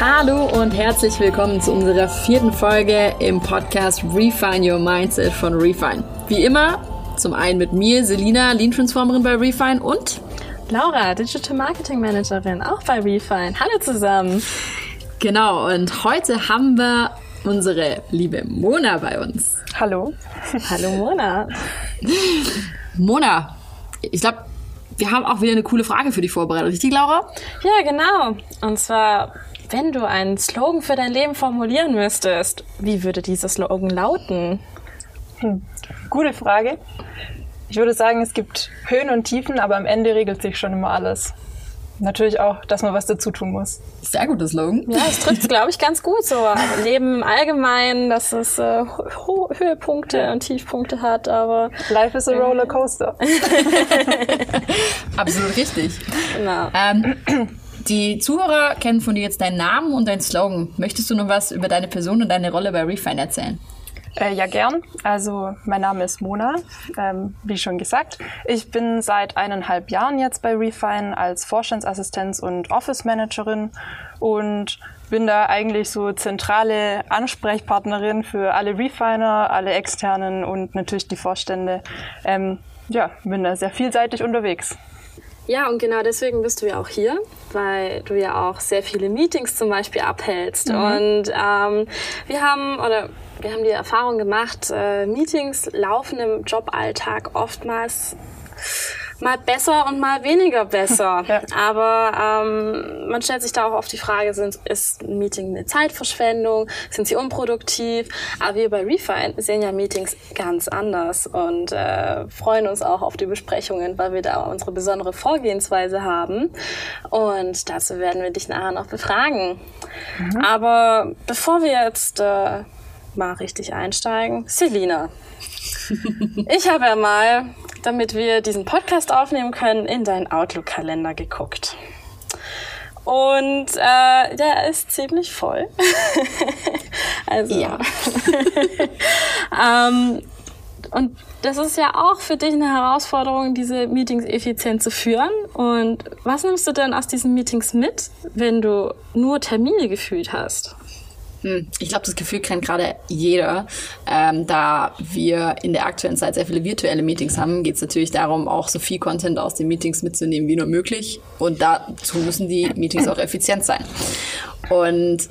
Hallo und herzlich willkommen zu unserer vierten Folge im Podcast Refine Your Mindset von Refine. Wie immer, zum einen mit mir, Selina, Lean Transformerin bei Refine und Laura, Digital Marketing Managerin, auch bei Refine. Hallo zusammen. Genau, und heute haben wir unsere liebe Mona bei uns. Hallo. Hallo Mona. Mona, ich glaube, wir haben auch wieder eine coole Frage für dich vorbereitet, richtig, Laura? Ja, genau. Und zwar, wenn du einen Slogan für dein Leben formulieren müsstest, wie würde dieser Slogan lauten? Hm. Gute Frage. Ich würde sagen, es gibt Höhen und Tiefen, aber am Ende regelt sich schon immer alles. Natürlich auch, dass man was dazu tun muss. Sehr guter Slogan. Ja, es trifft es, glaube ich, ganz gut so. Leben im Allgemeinen, dass es äh, Höhepunkte und Tiefpunkte hat, aber... Life is a roller coaster. Absolut richtig. Genau. Ähm, die Zuhörer kennen von dir jetzt deinen Namen und deinen Slogan. Möchtest du noch was über deine Person und deine Rolle bei Refine erzählen? Äh, ja, gern. Also mein Name ist Mona, ähm, wie schon gesagt. Ich bin seit eineinhalb Jahren jetzt bei Refine als Vorstandsassistenz und Office Managerin und bin da eigentlich so zentrale Ansprechpartnerin für alle Refiner, alle externen und natürlich die Vorstände. Ähm, ja, bin da sehr vielseitig unterwegs. Ja, und genau deswegen bist du ja auch hier, weil du ja auch sehr viele Meetings zum Beispiel abhältst. Mhm. Und ähm, wir haben, oder wir haben die Erfahrung gemacht, äh, Meetings laufen im Joballtag oftmals mal besser und mal weniger besser. ja. Aber ähm, man stellt sich da auch oft die Frage, sind, ist ein Meeting eine Zeitverschwendung? Sind sie unproduktiv? Aber wir bei Refine sehen ja Meetings ganz anders und äh, freuen uns auch auf die Besprechungen, weil wir da unsere besondere Vorgehensweise haben. Und dazu werden wir dich nachher noch befragen. Mhm. Aber bevor wir jetzt äh, mal richtig einsteigen, Selina. ich habe ja mal damit wir diesen Podcast aufnehmen können, in deinen Outlook-Kalender geguckt. Und äh, der ist ziemlich voll. also. Ja. ähm, und das ist ja auch für dich eine Herausforderung, diese Meetings effizient zu führen. Und was nimmst du denn aus diesen Meetings mit, wenn du nur Termine gefühlt hast? Hm, ich glaube, das Gefühl kennt gerade jeder. Ähm, da wir in der aktuellen Zeit sehr viele virtuelle Meetings haben, geht es natürlich darum, auch so viel Content aus den Meetings mitzunehmen wie nur möglich. Und dazu müssen die Meetings auch effizient sein. Und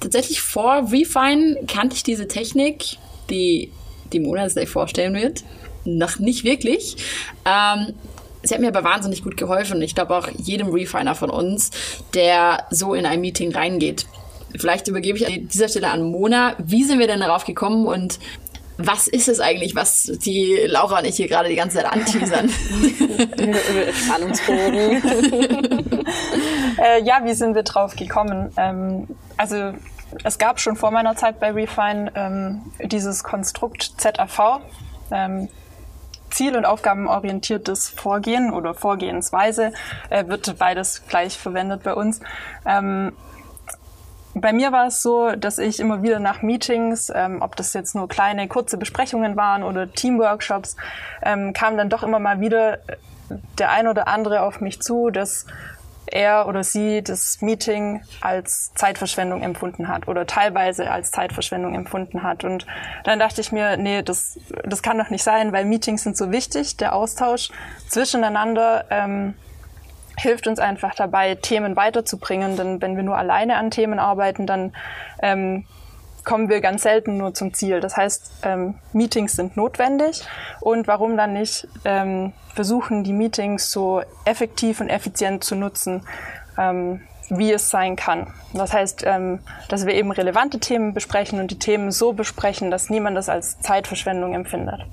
tatsächlich vor Refine kannte ich diese Technik, die die Mona gleich vorstellen wird, noch nicht wirklich. Ähm, sie hat mir aber wahnsinnig gut geholfen. Ich glaube auch jedem Refiner von uns, der so in ein Meeting reingeht. Vielleicht übergebe ich an dieser Stelle an Mona. Wie sind wir denn darauf gekommen und was ist es eigentlich, was die Laura und ich hier gerade die ganze Zeit anteasern? Spannungsbogen. äh, ja, wie sind wir drauf gekommen? Ähm, also es gab schon vor meiner Zeit bei Refine ähm, dieses Konstrukt ZAV. Ähm, Ziel- und aufgabenorientiertes Vorgehen oder Vorgehensweise äh, wird beides gleich verwendet bei uns. Ähm, bei mir war es so, dass ich immer wieder nach Meetings, ähm, ob das jetzt nur kleine, kurze Besprechungen waren oder Teamworkshops, ähm, kam dann doch immer mal wieder der ein oder andere auf mich zu, dass er oder sie das Meeting als Zeitverschwendung empfunden hat oder teilweise als Zeitverschwendung empfunden hat. Und dann dachte ich mir, nee, das, das kann doch nicht sein, weil Meetings sind so wichtig, der Austausch zwischeneinander. Ähm, hilft uns einfach dabei, Themen weiterzubringen. Denn wenn wir nur alleine an Themen arbeiten, dann ähm, kommen wir ganz selten nur zum Ziel. Das heißt, ähm, Meetings sind notwendig und warum dann nicht ähm, versuchen, die Meetings so effektiv und effizient zu nutzen, ähm, wie es sein kann. Das heißt, ähm, dass wir eben relevante Themen besprechen und die Themen so besprechen, dass niemand das als Zeitverschwendung empfindet.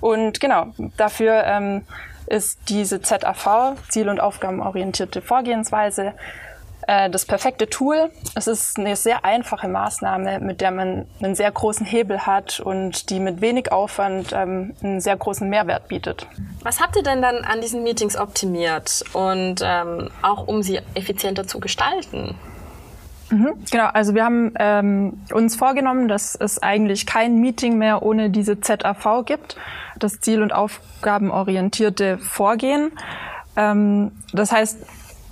Und genau, dafür ähm, ist diese ZAV, Ziel- und Aufgabenorientierte Vorgehensweise, äh, das perfekte Tool. Es ist eine sehr einfache Maßnahme, mit der man einen sehr großen Hebel hat und die mit wenig Aufwand ähm, einen sehr großen Mehrwert bietet. Was habt ihr denn dann an diesen Meetings optimiert und ähm, auch um sie effizienter zu gestalten? Mhm, genau, also wir haben ähm, uns vorgenommen, dass es eigentlich kein Meeting mehr ohne diese ZAV gibt, das ziel- und aufgabenorientierte Vorgehen. Ähm, das heißt,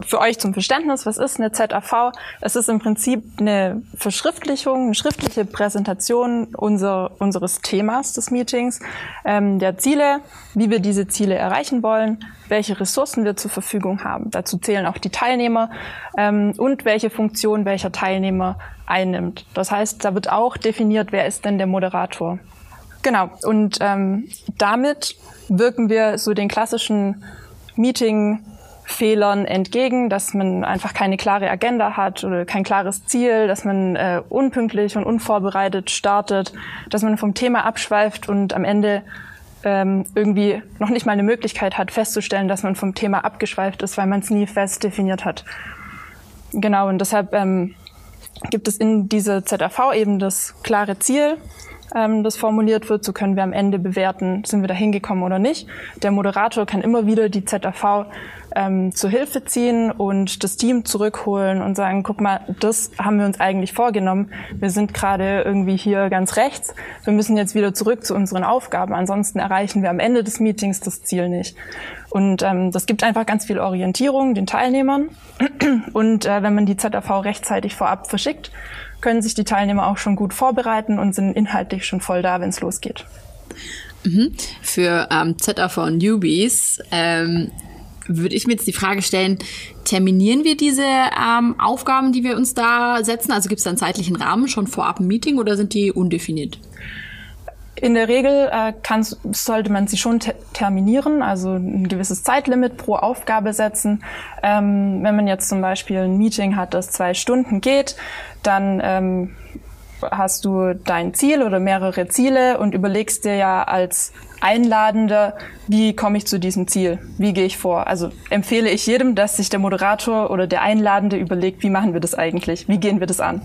für euch zum Verständnis, was ist eine ZAV? Es ist im Prinzip eine Verschriftlichung, eine schriftliche Präsentation unser, unseres Themas des Meetings, ähm, der Ziele, wie wir diese Ziele erreichen wollen, welche Ressourcen wir zur Verfügung haben. Dazu zählen auch die Teilnehmer ähm, und welche Funktion welcher Teilnehmer einnimmt. Das heißt, da wird auch definiert, wer ist denn der Moderator. Genau, und ähm, damit wirken wir so den klassischen Meeting Fehlern entgegen, dass man einfach keine klare Agenda hat oder kein klares Ziel, dass man äh, unpünktlich und unvorbereitet startet, dass man vom Thema abschweift und am Ende ähm, irgendwie noch nicht mal eine Möglichkeit hat, festzustellen, dass man vom Thema abgeschweift ist, weil man es nie fest definiert hat. Genau, und deshalb ähm, gibt es in dieser ZAV eben das klare Ziel, ähm, das formuliert wird. So können wir am Ende bewerten, sind wir da hingekommen oder nicht. Der Moderator kann immer wieder die ZAV ähm, zur Hilfe ziehen und das Team zurückholen und sagen, guck mal, das haben wir uns eigentlich vorgenommen. Wir sind gerade irgendwie hier ganz rechts. Wir müssen jetzt wieder zurück zu unseren Aufgaben. Ansonsten erreichen wir am Ende des Meetings das Ziel nicht. Und ähm, das gibt einfach ganz viel Orientierung den Teilnehmern. Und äh, wenn man die ZAV rechtzeitig vorab verschickt, können sich die Teilnehmer auch schon gut vorbereiten und sind inhaltlich schon voll da, wenn es losgeht. Mhm. Für ähm, ZAV Newbies ähm, würde ich mir jetzt die Frage stellen, terminieren wir diese ähm, Aufgaben, die wir uns da setzen? Also gibt es da einen zeitlichen Rahmen schon vorab ein Meeting oder sind die undefiniert? In der Regel äh, kann, sollte man sie schon te terminieren, also ein gewisses Zeitlimit pro Aufgabe setzen. Ähm, wenn man jetzt zum Beispiel ein Meeting hat, das zwei Stunden geht, dann ähm, hast du dein Ziel oder mehrere Ziele und überlegst dir ja als Einladender, wie komme ich zu diesem Ziel? Wie gehe ich vor? Also empfehle ich jedem, dass sich der Moderator oder der Einladende überlegt, wie machen wir das eigentlich? Wie gehen wir das an?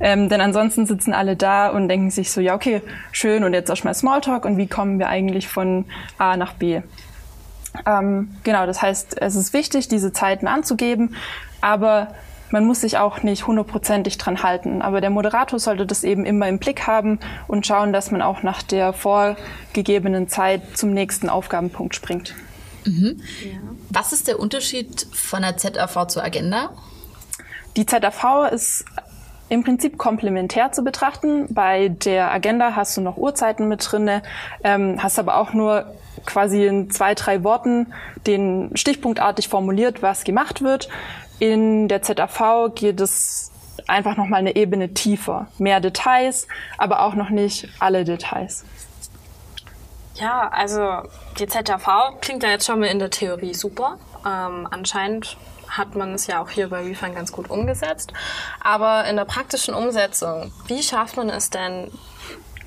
Ähm, denn ansonsten sitzen alle da und denken sich so, ja, okay, schön und jetzt erstmal Smalltalk und wie kommen wir eigentlich von A nach B? Ähm, genau, das heißt, es ist wichtig, diese Zeiten anzugeben, aber man muss sich auch nicht hundertprozentig dran halten. Aber der Moderator sollte das eben immer im Blick haben und schauen, dass man auch nach der vorgegebenen Zeit zum nächsten Aufgabenpunkt springt. Mhm. Ja. Was ist der Unterschied von der ZAV zur Agenda? Die ZAV ist im Prinzip komplementär zu betrachten. Bei der Agenda hast du noch Uhrzeiten mit drinne, ähm, hast aber auch nur quasi in zwei, drei Worten den stichpunktartig formuliert, was gemacht wird. In der ZAV geht es einfach noch mal eine Ebene tiefer. Mehr Details, aber auch noch nicht alle Details. Ja, also die ZAV klingt ja jetzt schon mal in der Theorie super. Ähm, anscheinend hat man es ja auch hier bei Refund ganz gut umgesetzt. Aber in der praktischen Umsetzung, wie schafft man es denn,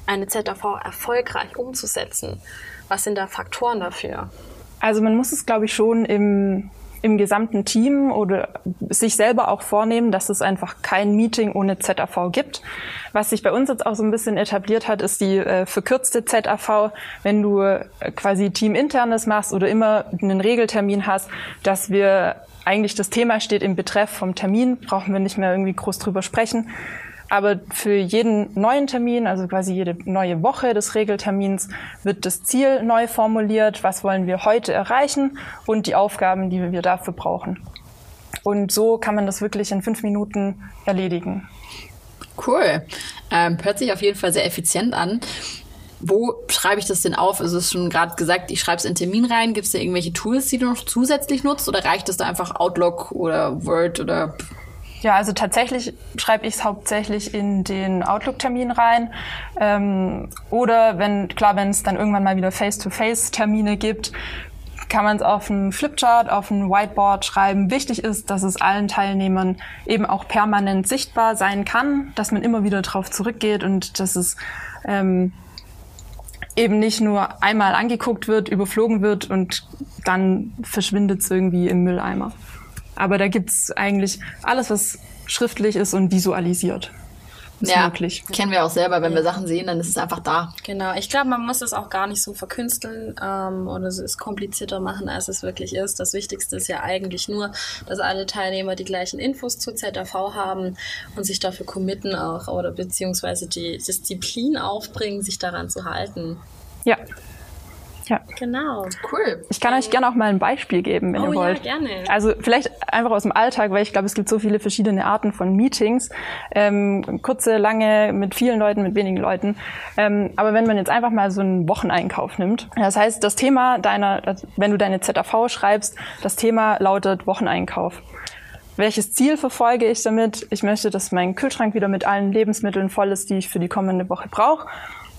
eine ZAV erfolgreich umzusetzen? Was sind da Faktoren dafür? Also man muss es, glaube ich, schon im im gesamten Team oder sich selber auch vornehmen, dass es einfach kein Meeting ohne ZAV gibt. Was sich bei uns jetzt auch so ein bisschen etabliert hat, ist die äh, verkürzte ZAV, wenn du äh, quasi teaminternes machst oder immer einen Regeltermin hast, dass wir eigentlich das Thema steht im Betreff vom Termin, brauchen wir nicht mehr irgendwie groß drüber sprechen. Aber für jeden neuen Termin, also quasi jede neue Woche des Regeltermins, wird das Ziel neu formuliert. Was wollen wir heute erreichen und die Aufgaben, die wir dafür brauchen. Und so kann man das wirklich in fünf Minuten erledigen. Cool. Ähm, hört sich auf jeden Fall sehr effizient an. Wo schreibe ich das denn auf? Also es ist schon gerade gesagt, ich schreibe es in Termin rein. Gibt es da irgendwelche Tools, die du noch zusätzlich nutzt? Oder reicht es da einfach Outlook oder Word oder ja, also tatsächlich schreibe ich es hauptsächlich in den Outlook-Termin rein. Ähm, oder wenn, klar, wenn es dann irgendwann mal wieder Face-to-Face-Termine gibt, kann man es auf einem Flipchart, auf einem Whiteboard schreiben. Wichtig ist, dass es allen Teilnehmern eben auch permanent sichtbar sein kann, dass man immer wieder drauf zurückgeht und dass es ähm, eben nicht nur einmal angeguckt wird, überflogen wird und dann verschwindet es irgendwie im Mülleimer. Aber da gibt's eigentlich alles, was schriftlich ist und visualisiert. Ist ja, möglich. kennen wir auch selber, wenn ja. wir Sachen sehen, dann ist es einfach da. Genau, ich glaube, man muss es auch gar nicht so verkünsteln ähm, oder es komplizierter machen, als es wirklich ist. Das Wichtigste ist ja eigentlich nur, dass alle Teilnehmer die gleichen Infos zur ZAV haben und sich dafür committen auch oder beziehungsweise die Disziplin aufbringen, sich daran zu halten. Ja, Ja. Genau. Cool. Ich kann euch gerne auch mal ein Beispiel geben, wenn Oh ihr ja, wollt. gerne. Also vielleicht einfach aus dem Alltag, weil ich glaube, es gibt so viele verschiedene Arten von Meetings. Ähm, kurze, lange, mit vielen Leuten, mit wenigen Leuten. Ähm, aber wenn man jetzt einfach mal so einen Wocheneinkauf nimmt, das heißt, das Thema deiner, wenn du deine ZAV schreibst, das Thema lautet Wocheneinkauf. Welches Ziel verfolge ich damit? Ich möchte, dass mein Kühlschrank wieder mit allen Lebensmitteln voll ist, die ich für die kommende Woche brauche.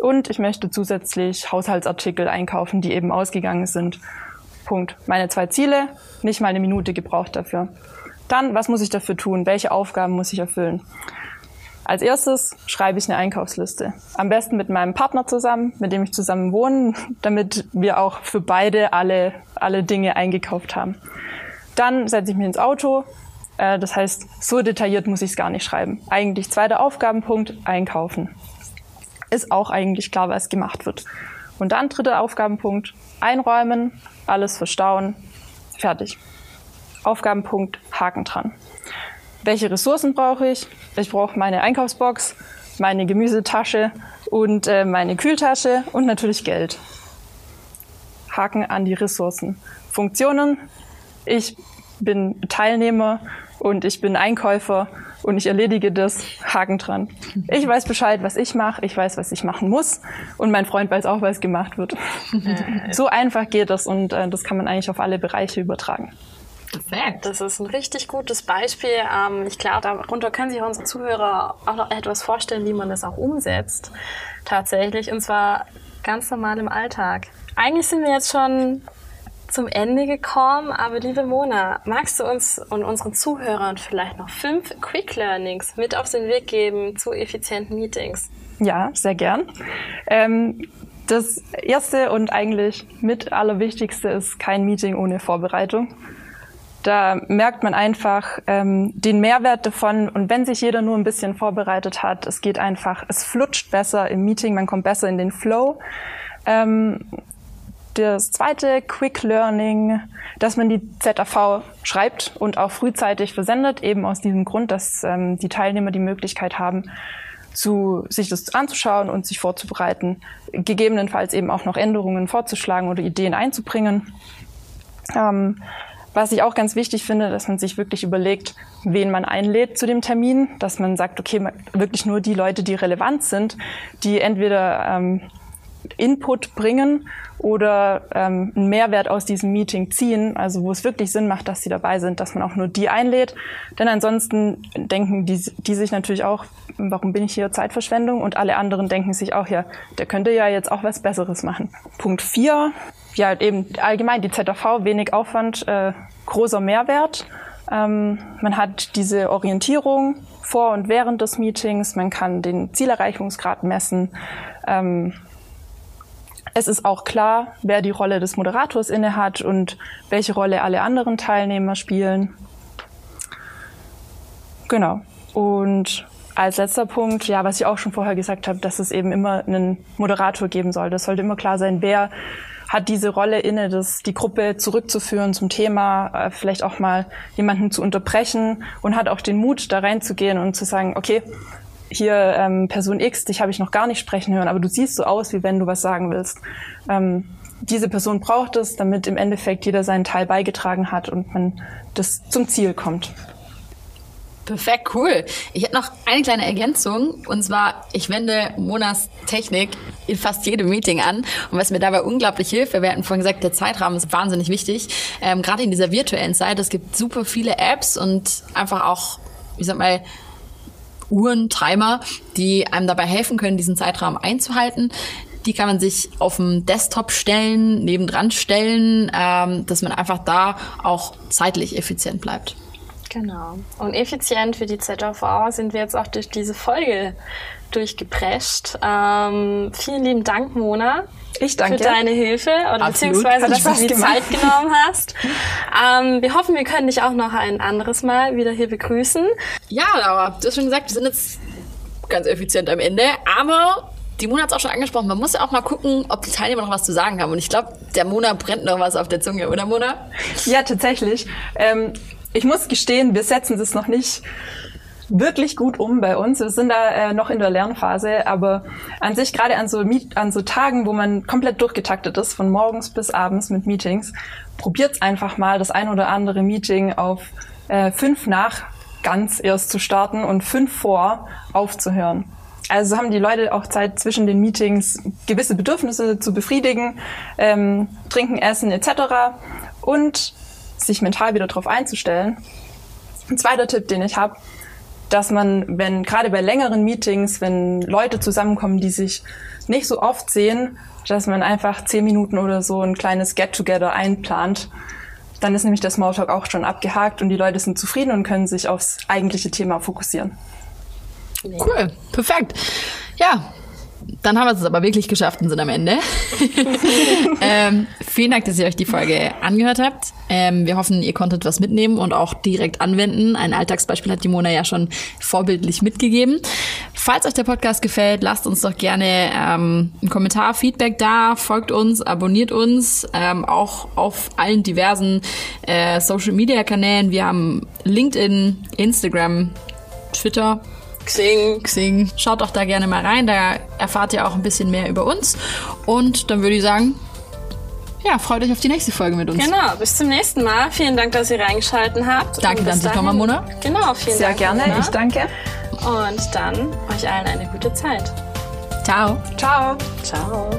Und ich möchte zusätzlich Haushaltsartikel einkaufen, die eben ausgegangen sind. Punkt. Meine zwei Ziele, nicht mal eine Minute gebraucht dafür. Dann, was muss ich dafür tun? Welche Aufgaben muss ich erfüllen? Als erstes schreibe ich eine Einkaufsliste. Am besten mit meinem Partner zusammen, mit dem ich zusammen wohne, damit wir auch für beide alle, alle Dinge eingekauft haben. Dann setze ich mich ins Auto. Äh, Das heißt, so detailliert muss ich es gar nicht schreiben. Eigentlich zweiter Aufgabenpunkt, einkaufen. Ist auch eigentlich klar, was gemacht wird. Und dann dritter Aufgabenpunkt, einräumen, alles verstauen, fertig. Aufgabenpunkt, Haken dran. Welche Ressourcen brauche ich? Ich brauche meine Einkaufsbox, meine Gemüsetasche und äh, meine Kühltasche und natürlich Geld. Haken an die Ressourcen. Funktionen. Ich bin Teilnehmer und ich bin Einkäufer und ich erledige das. Haken dran. Ich weiß Bescheid, was ich mache. Ich weiß, was ich machen muss. Und mein Freund weiß auch, was gemacht wird. so einfach geht das und äh, das kann man eigentlich auf alle Bereiche übertragen. Perfekt. Das ist ein richtig gutes Beispiel. Ähm, ich glaube, darunter können sich unsere Zuhörer auch noch etwas vorstellen, wie man das auch umsetzt. Tatsächlich. Und zwar ganz normal im Alltag. Eigentlich sind wir jetzt schon zum Ende gekommen, aber liebe Mona, magst du uns und unseren Zuhörern vielleicht noch fünf Quick Learnings mit auf den Weg geben zu effizienten Meetings? Ja, sehr gern. Ähm, das erste und eigentlich mit allerwichtigste ist kein Meeting ohne Vorbereitung. Da merkt man einfach ähm, den Mehrwert davon und wenn sich jeder nur ein bisschen vorbereitet hat, es geht einfach, es flutscht besser im Meeting, man kommt besser in den Flow. Ähm, das zweite Quick Learning, dass man die ZAV schreibt und auch frühzeitig versendet, eben aus diesem Grund, dass ähm, die Teilnehmer die Möglichkeit haben, zu, sich das anzuschauen und sich vorzubereiten, gegebenenfalls eben auch noch Änderungen vorzuschlagen oder Ideen einzubringen. Ähm, was ich auch ganz wichtig finde, dass man sich wirklich überlegt, wen man einlädt zu dem Termin, dass man sagt, okay, wirklich nur die Leute, die relevant sind, die entweder ähm, Input bringen oder ähm, einen Mehrwert aus diesem Meeting ziehen, also wo es wirklich Sinn macht, dass sie dabei sind, dass man auch nur die einlädt. Denn ansonsten denken die, die sich natürlich auch, warum bin ich hier Zeitverschwendung? Und alle anderen denken sich auch, ja, der könnte ja jetzt auch was Besseres machen. Punkt vier, ja, eben allgemein die ZAV, wenig Aufwand, äh, großer Mehrwert. Ähm, man hat diese Orientierung vor und während des Meetings, man kann den Zielerreichungsgrad messen. Ähm, es ist auch klar, wer die Rolle des Moderators innehat und welche Rolle alle anderen Teilnehmer spielen. Genau. Und als letzter Punkt, ja, was ich auch schon vorher gesagt habe, dass es eben immer einen Moderator geben soll. Das sollte immer klar sein, wer hat diese Rolle inne, das, die Gruppe zurückzuführen zum Thema, äh, vielleicht auch mal jemanden zu unterbrechen und hat auch den Mut, da reinzugehen und zu sagen, okay, hier ähm, Person X, dich habe ich noch gar nicht sprechen hören, aber du siehst so aus, wie wenn du was sagen willst. Ähm, diese Person braucht es, damit im Endeffekt jeder seinen Teil beigetragen hat und man das zum Ziel kommt. Perfekt, cool. Ich hätte noch eine kleine Ergänzung. Und zwar, ich wende Monas Technik in fast jedem Meeting an. Und was mir dabei unglaublich hilft, wir hatten vorhin gesagt, der Zeitrahmen ist wahnsinnig wichtig. Ähm, Gerade in dieser virtuellen Zeit, es gibt super viele Apps und einfach auch, ich sag mal, Uhren, Timer, die einem dabei helfen können, diesen Zeitrahmen einzuhalten. Die kann man sich auf dem Desktop stellen, nebendran stellen, ähm, dass man einfach da auch zeitlich effizient bleibt. Genau. Und effizient für die ZV sind wir jetzt auch durch diese Folge durchgeprescht. Ähm, vielen lieben Dank, Mona. Ich danke. Für deine Hilfe oder Absolut. beziehungsweise, dass du gemacht. Zeit genommen hast. Ähm, wir hoffen, wir können dich auch noch ein anderes Mal wieder hier begrüßen. Ja, aber du hast schon gesagt, wir sind jetzt ganz effizient am Ende, aber die Mona hat es auch schon angesprochen, man muss ja auch mal gucken, ob die Teilnehmer noch was zu sagen haben. Und ich glaube, der Mona brennt noch was auf der Zunge, oder Mona? Ja, tatsächlich. Ähm, ich muss gestehen, wir setzen das noch nicht wirklich gut um bei uns. Wir sind da äh, noch in der Lernphase, aber an sich gerade an so, an so Tagen, wo man komplett durchgetaktet ist, von morgens bis abends mit Meetings, probiert's einfach mal das ein oder andere Meeting auf äh, fünf nach ganz erst zu starten und fünf vor aufzuhören. Also haben die Leute auch Zeit zwischen den Meetings gewisse Bedürfnisse zu befriedigen, ähm, trinken, essen etc. und sich mental wieder darauf einzustellen. Ein zweiter Tipp, den ich habe, dass man, wenn gerade bei längeren Meetings, wenn Leute zusammenkommen, die sich nicht so oft sehen, dass man einfach zehn Minuten oder so ein kleines Get-Together einplant. Dann ist nämlich der Smalltalk auch schon abgehakt und die Leute sind zufrieden und können sich aufs eigentliche Thema fokussieren. Cool, perfekt. Ja, dann haben wir es aber wirklich geschafft und sind am Ende. ähm, vielen Dank, dass ihr euch die Folge angehört habt. Ähm, wir hoffen, ihr konntet was mitnehmen und auch direkt anwenden. Ein Alltagsbeispiel hat die Mona ja schon vorbildlich mitgegeben. Falls euch der Podcast gefällt, lasst uns doch gerne ähm, einen Kommentar, Feedback da, folgt uns, abonniert uns, ähm, auch auf allen diversen äh, Social-Media-Kanälen. Wir haben LinkedIn, Instagram, Twitter, Xing. Xing. Schaut doch da gerne mal rein, da erfahrt ihr auch ein bisschen mehr über uns. Und dann würde ich sagen, ja, freut euch auf die nächste Folge mit uns. Genau, bis zum nächsten Mal. Vielen Dank, dass ihr reingeschalten habt. Danke, dass Sie nochmal, Mona. Genau, vielen Sehr Dank. Sehr gerne, Mona. ich danke. Und dann euch allen eine gute Zeit. Ciao. Ciao. Ciao.